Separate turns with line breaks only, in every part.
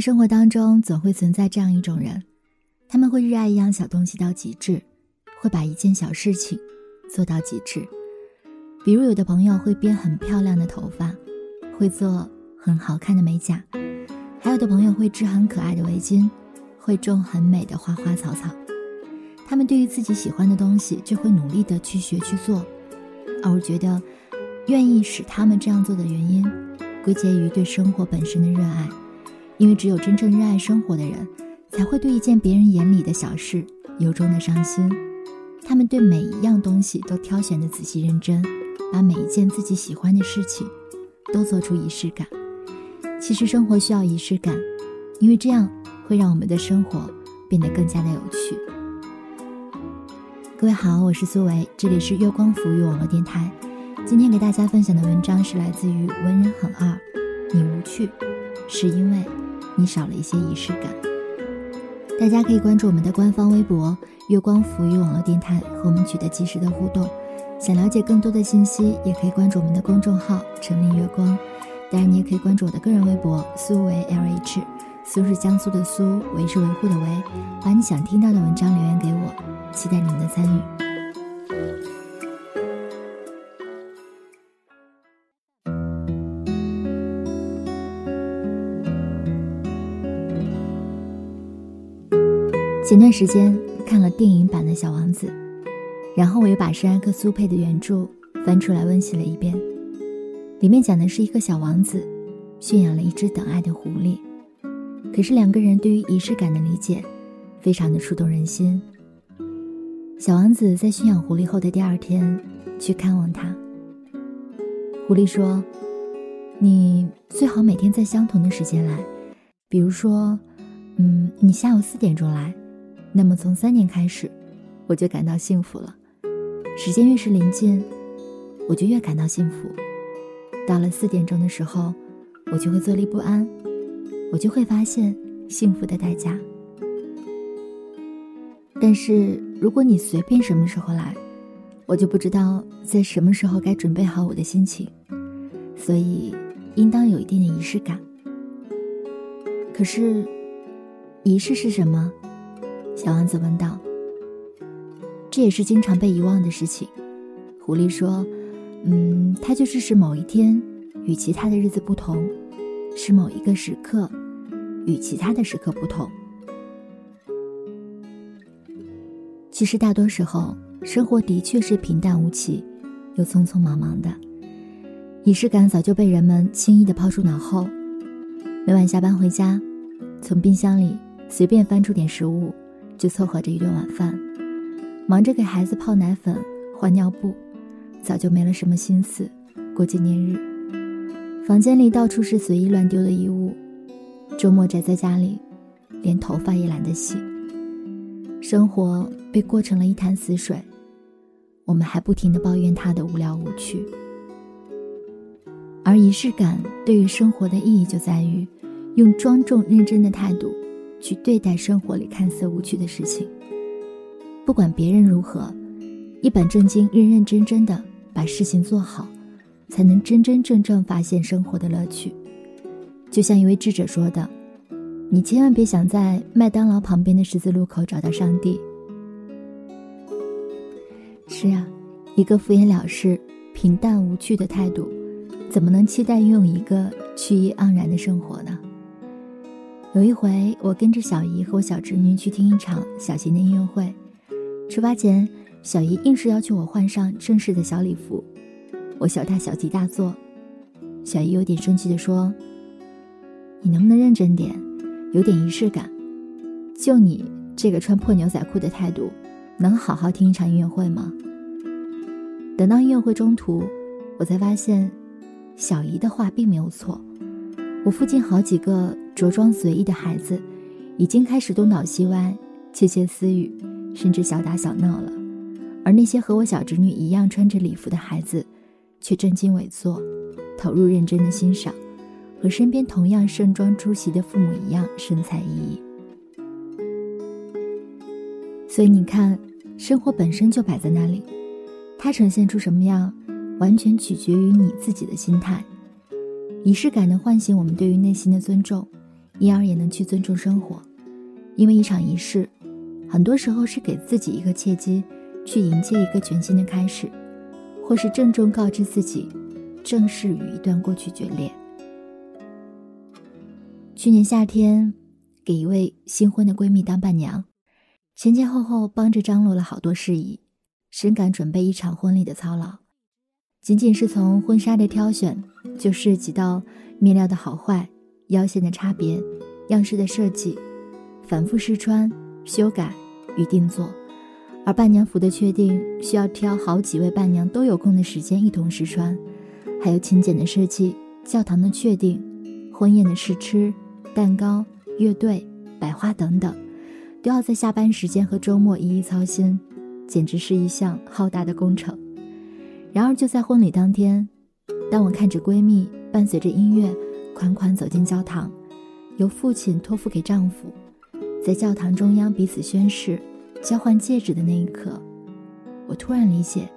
生活当中，总会存在这样一种人，他们会热爱一样小东西到极致，会把一件小事情做到极致。比如，有的朋友会编很漂亮的头发，会做很好看的美甲；还有的朋友会织很可爱的围巾，会种很美的花花草草。他们对于自己喜欢的东西，就会努力的去学去做。而我觉得，愿意使他们这样做的原因，归结于对生活本身的热爱。因为只有真正热爱生活的人，才会对一件别人眼里的小事由衷的伤心。他们对每一样东西都挑选的仔细认真。把每一件自己喜欢的事情，都做出仪式感。其实生活需要仪式感，因为这样会让我们的生活变得更加的有趣。各位好，我是苏维，这里是月光浮语网络电台。今天给大家分享的文章是来自于文人很二，你无趣，是因为你少了一些仪式感。大家可以关注我们的官方微博“月光浮语网络电台”，和我们取得及时的互动。想了解更多的信息，也可以关注我们的公众号“城里月光”。当然，你也可以关注我的个人微博“苏维 LH”，苏是江苏的苏，维是维护的维。把你想听到的文章留言给我，期待你们的参与。前段时间看了电影版的《小王子》。然后我又把圣埃克苏佩的原著翻出来温习了一遍，里面讲的是一个小王子驯养了一只等爱的狐狸，可是两个人对于仪式感的理解非常的触动人心。小王子在驯养狐狸后的第二天去看望他，狐狸说：“你最好每天在相同的时间来，比如说，嗯，你下午四点钟来，那么从三点开始，我就感到幸福了。”时间越是临近，我就越感到幸福。到了四点钟的时候，我就会坐立不安，我就会发现幸福的代价。但是如果你随便什么时候来，我就不知道在什么时候该准备好我的心情，所以应当有一定的仪式感。可是，仪式是什么？小王子问道。这也是经常被遗忘的事情。狐狸说：“嗯，它就是使某一天与其他的日子不同，使某一个时刻与其他的时刻不同。其实大多时候，生活的确是平淡无奇，又匆匆忙忙的。仪式感早就被人们轻易的抛出脑后。每晚下班回家，从冰箱里随便翻出点食物，就凑合着一顿晚饭。”忙着给孩子泡奶粉、换尿布，早就没了什么心思过纪念日。房间里到处是随意乱丢的衣物，周末宅在家里，连头发也懒得洗。生活被过成了一潭死水，我们还不停的抱怨它的无聊无趣。而仪式感对于生活的意义就在于，用庄重认真的态度去对待生活里看似无趣的事情。不管别人如何，一本正经、认认真真的把事情做好，才能真真正正发现生活的乐趣。就像一位智者说的：“你千万别想在麦当劳旁边的十字路口找到上帝。”是啊，一个敷衍了事、平淡无趣的态度，怎么能期待拥有一个趣意盎然的生活呢？有一回，我跟着小姨和我小侄女去听一场小型的音乐会。出发前，小姨硬是要求我换上正式的小礼服，我小大小题大做。小姨有点生气地说：“你能不能认真点，有点仪式感？就你这个穿破牛仔裤的态度，能好好听一场音乐会吗？”等到音乐会中途，我才发现，小姨的话并没有错。我附近好几个着装随意的孩子，已经开始东倒西歪，窃窃私语。甚至小打小闹了，而那些和我小侄女一样穿着礼服的孩子，却正襟危坐，投入认真的欣赏，和身边同样盛装出席的父母一样神采奕奕。所以你看，生活本身就摆在那里，它呈现出什么样，完全取决于你自己的心态。仪式感能唤醒我们对于内心的尊重，因而也能去尊重生活。因为一场仪式，很多时候是给自己一个契机，去迎接一个全新的开始，或是郑重告知自己，正式与一段过去决裂。去年夏天，给一位新婚的闺蜜当伴娘，前前后后帮着张罗了好多事宜，深感准备一场婚礼的操劳。仅仅是从婚纱的挑选，就涉及到面料的好坏、腰线的差别、样式的设计。反复试穿、修改与定做，而伴娘服的确定需要挑好几位伴娘都有空的时间一同试穿，还有请柬的设计、教堂的确定、婚宴的试吃、蛋糕、乐队、摆花等等，都要在下班时间和周末一一操心，简直是一项浩大的工程。然而就在婚礼当天，当我看着闺蜜伴随着音乐款款走进教堂，由父亲托付给丈夫。在教堂中央彼此宣誓、交换戒指的那一刻，我突然理解，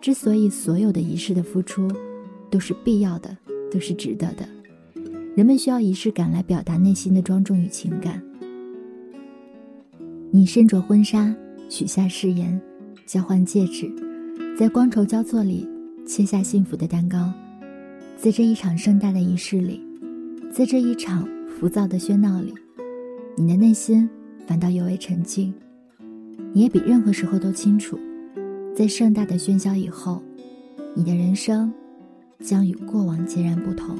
之所以所有的仪式的付出都是必要的，都是值得的。人们需要仪式感来表达内心的庄重与情感。你身着婚纱，许下誓言，交换戒指，在光筹交错里切下幸福的蛋糕，在这一场盛大的仪式里，在这一场浮躁的喧闹里。你的内心反倒尤为沉静，你也比任何时候都清楚，在盛大的喧嚣以后，你的人生将与过往截然不同。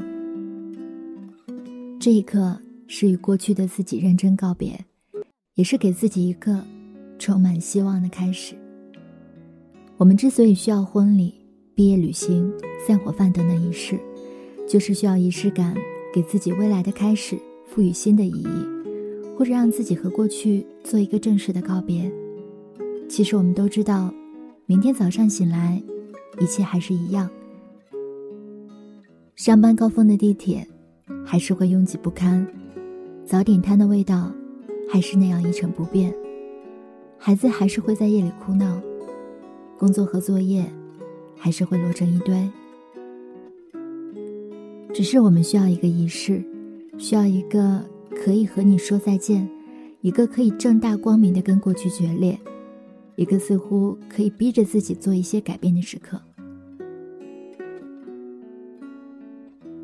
这一刻是与过去的自己认真告别，也是给自己一个充满希望的开始。我们之所以需要婚礼、毕业旅行、散伙饭等等仪式，就是需要仪式感，给自己未来的开始赋予新的意义。或者让自己和过去做一个正式的告别。其实我们都知道，明天早上醒来，一切还是一样。上班高峰的地铁还是会拥挤不堪，早点摊的味道还是那样一成不变，孩子还是会在夜里哭闹，工作和作业还是会摞成一堆。只是我们需要一个仪式，需要一个。可以和你说再见，一个可以正大光明的跟过去决裂，一个似乎可以逼着自己做一些改变的时刻。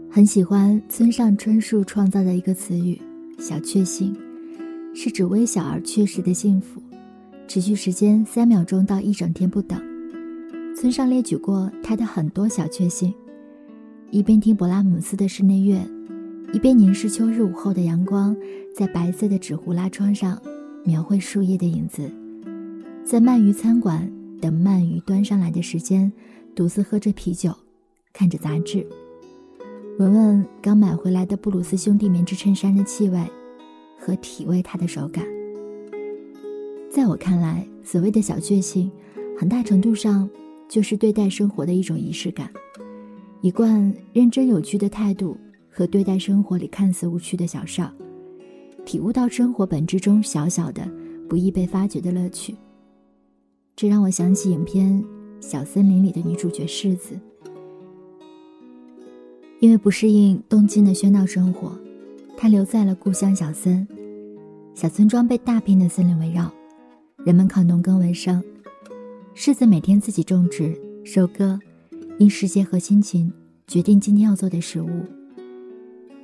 很喜欢村上春树创造的一个词语“小确幸”，是指微小而确实的幸福，持续时间三秒钟到一整天不等。村上列举过他的很多小确幸：一边听勃拉姆斯的室内乐。一边凝视秋日午后的阳光，在白色的纸糊拉窗上描绘树叶的影子，在鳗鱼餐馆等鳗鱼端上来的时间，独自喝着啤酒，看着杂志，闻闻刚买回来的布鲁斯兄弟棉质衬衫的气味，和体味它的手感。在我看来，所谓的小确幸，很大程度上就是对待生活的一种仪式感，一贯认真有趣的态度。和对待生活里看似无趣的小事儿，体悟到生活本质中小小的、不易被发掘的乐趣。这让我想起影片《小森林》里的女主角柿子，因为不适应东京的喧闹生活，她留在了故乡小森。小村庄被大片的森林围绕，人们靠农耕为生。柿子每天自己种植、收割，因时节和心情决定今天要做的食物。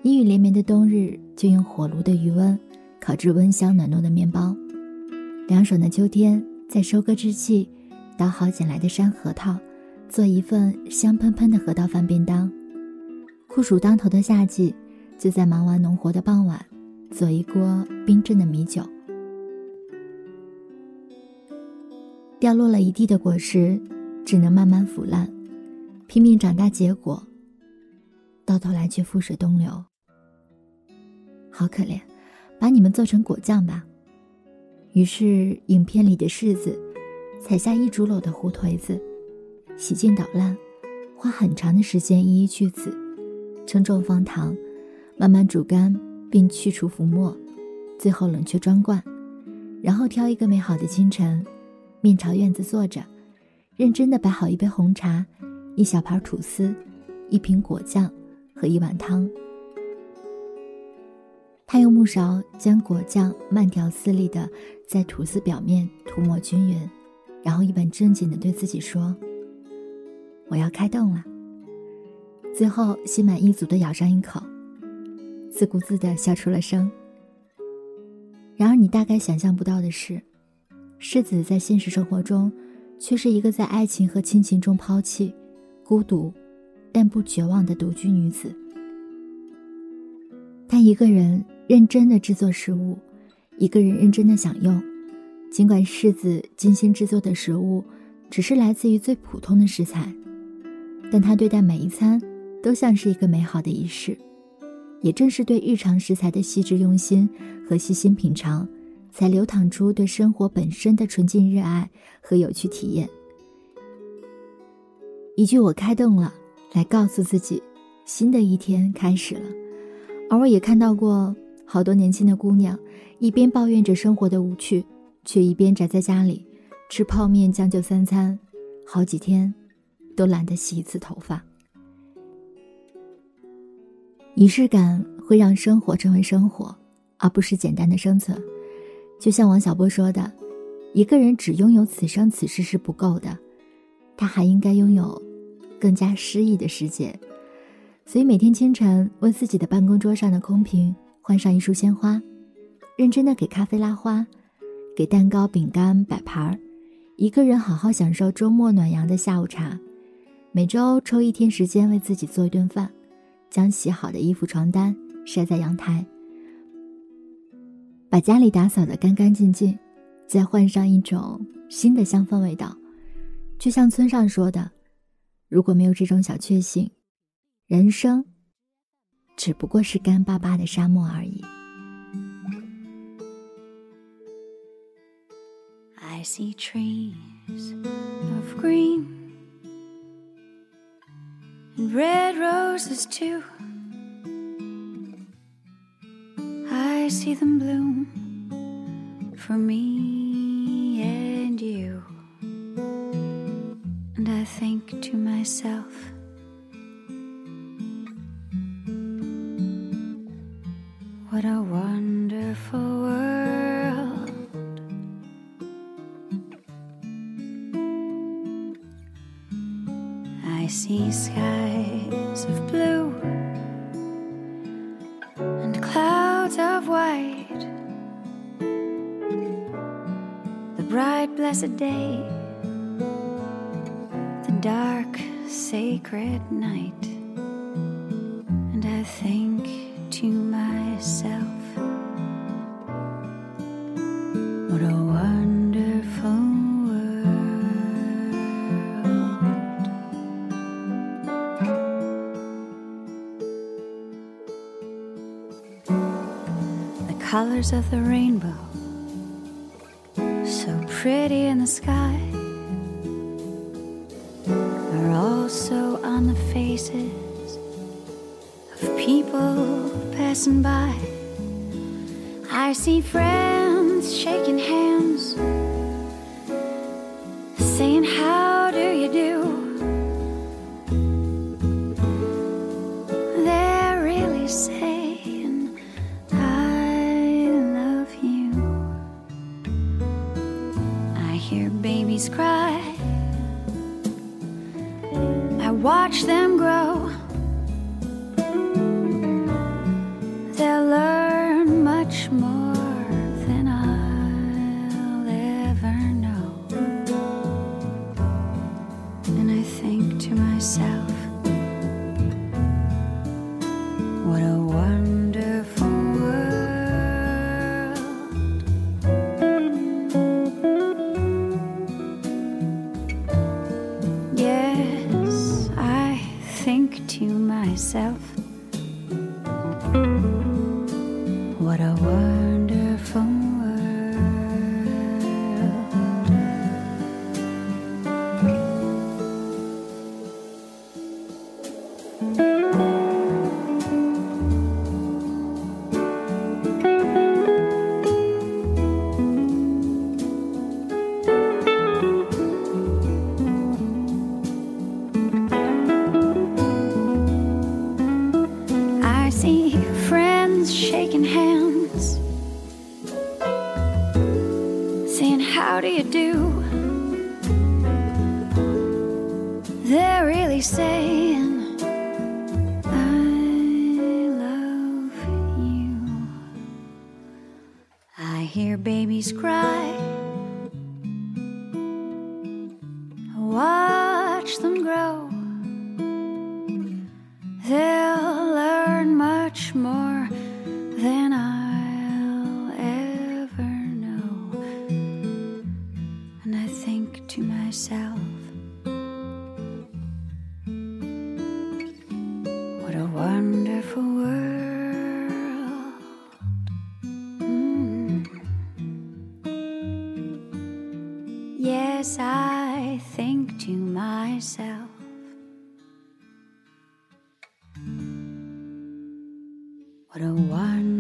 阴雨连绵的冬日，就用火炉的余温烤制温香暖糯的面包；凉爽的秋天，在收割之际，捣好捡来的山核桃，做一份香喷喷的核桃饭便当；酷暑当头的夏季，就在忙完农活的傍晚，做一锅冰镇的米酒。掉落了一地的果实，只能慢慢腐烂，拼命长大结果，到头来却覆水东流。好可怜，把你们做成果酱吧。于是，影片里的柿子采下一竹篓的胡颓子，洗净捣烂，花很长的时间一一去籽，称重放糖，慢慢煮干并去除浮沫，最后冷却装罐。然后挑一个美好的清晨，面朝院子坐着，认真的摆好一杯红茶，一小盘吐司，一瓶果酱和一碗汤。他用木勺将果酱慢条斯理的在吐司表面涂抹均匀，然后一本正经的对自己说：“我要开动了。”最后心满意足的咬上一口，自顾自的笑出了声。然而，你大概想象不到的是，世子在现实生活中，却是一个在爱情和亲情中抛弃、孤独，但不绝望的独居女子。她一个人认真的制作食物，一个人认真的享用。尽管世子精心制作的食物，只是来自于最普通的食材，但他对待每一餐，都像是一个美好的仪式。也正是对日常食材的细致用心和细心品尝，才流淌出对生活本身的纯净热爱和有趣体验。一句“我开动了”，来告诉自己，新的一天开始了。而我也看到过好多年轻的姑娘，一边抱怨着生活的无趣，却一边宅在家里吃泡面将就三餐，好几天都懒得洗一次头发。仪式感会让生活成为生活，而不是简单的生存。就像王小波说的：“一个人只拥有此生此世是不够的，他还应该拥有更加诗意的世界。”所以每天清晨为自己的办公桌上的空瓶换上一束鲜花，认真的给咖啡拉花，给蛋糕饼干摆盘儿，一个人好好享受周末暖阳的下午茶。每周抽一天时间为自己做一顿饭。将洗好的衣服、床单晒在阳台，把家里打扫得干干净净，再换上一种新的香氛味道。就像村上说的：“如果没有这种小确幸，人生只不过是干巴巴的沙漠而已。”
I see trees of green. and red roses too. See them bloom for me and you. And I think to myself, bright, blessed day, the dark, sacred night. And I think to myself, what a wonderful The colors of the rainbow, pretty in the sky, are also on the faces of people passing by. I see friends shaking hands, hear babies cry. I watch them grow. To myself, What a wonderful.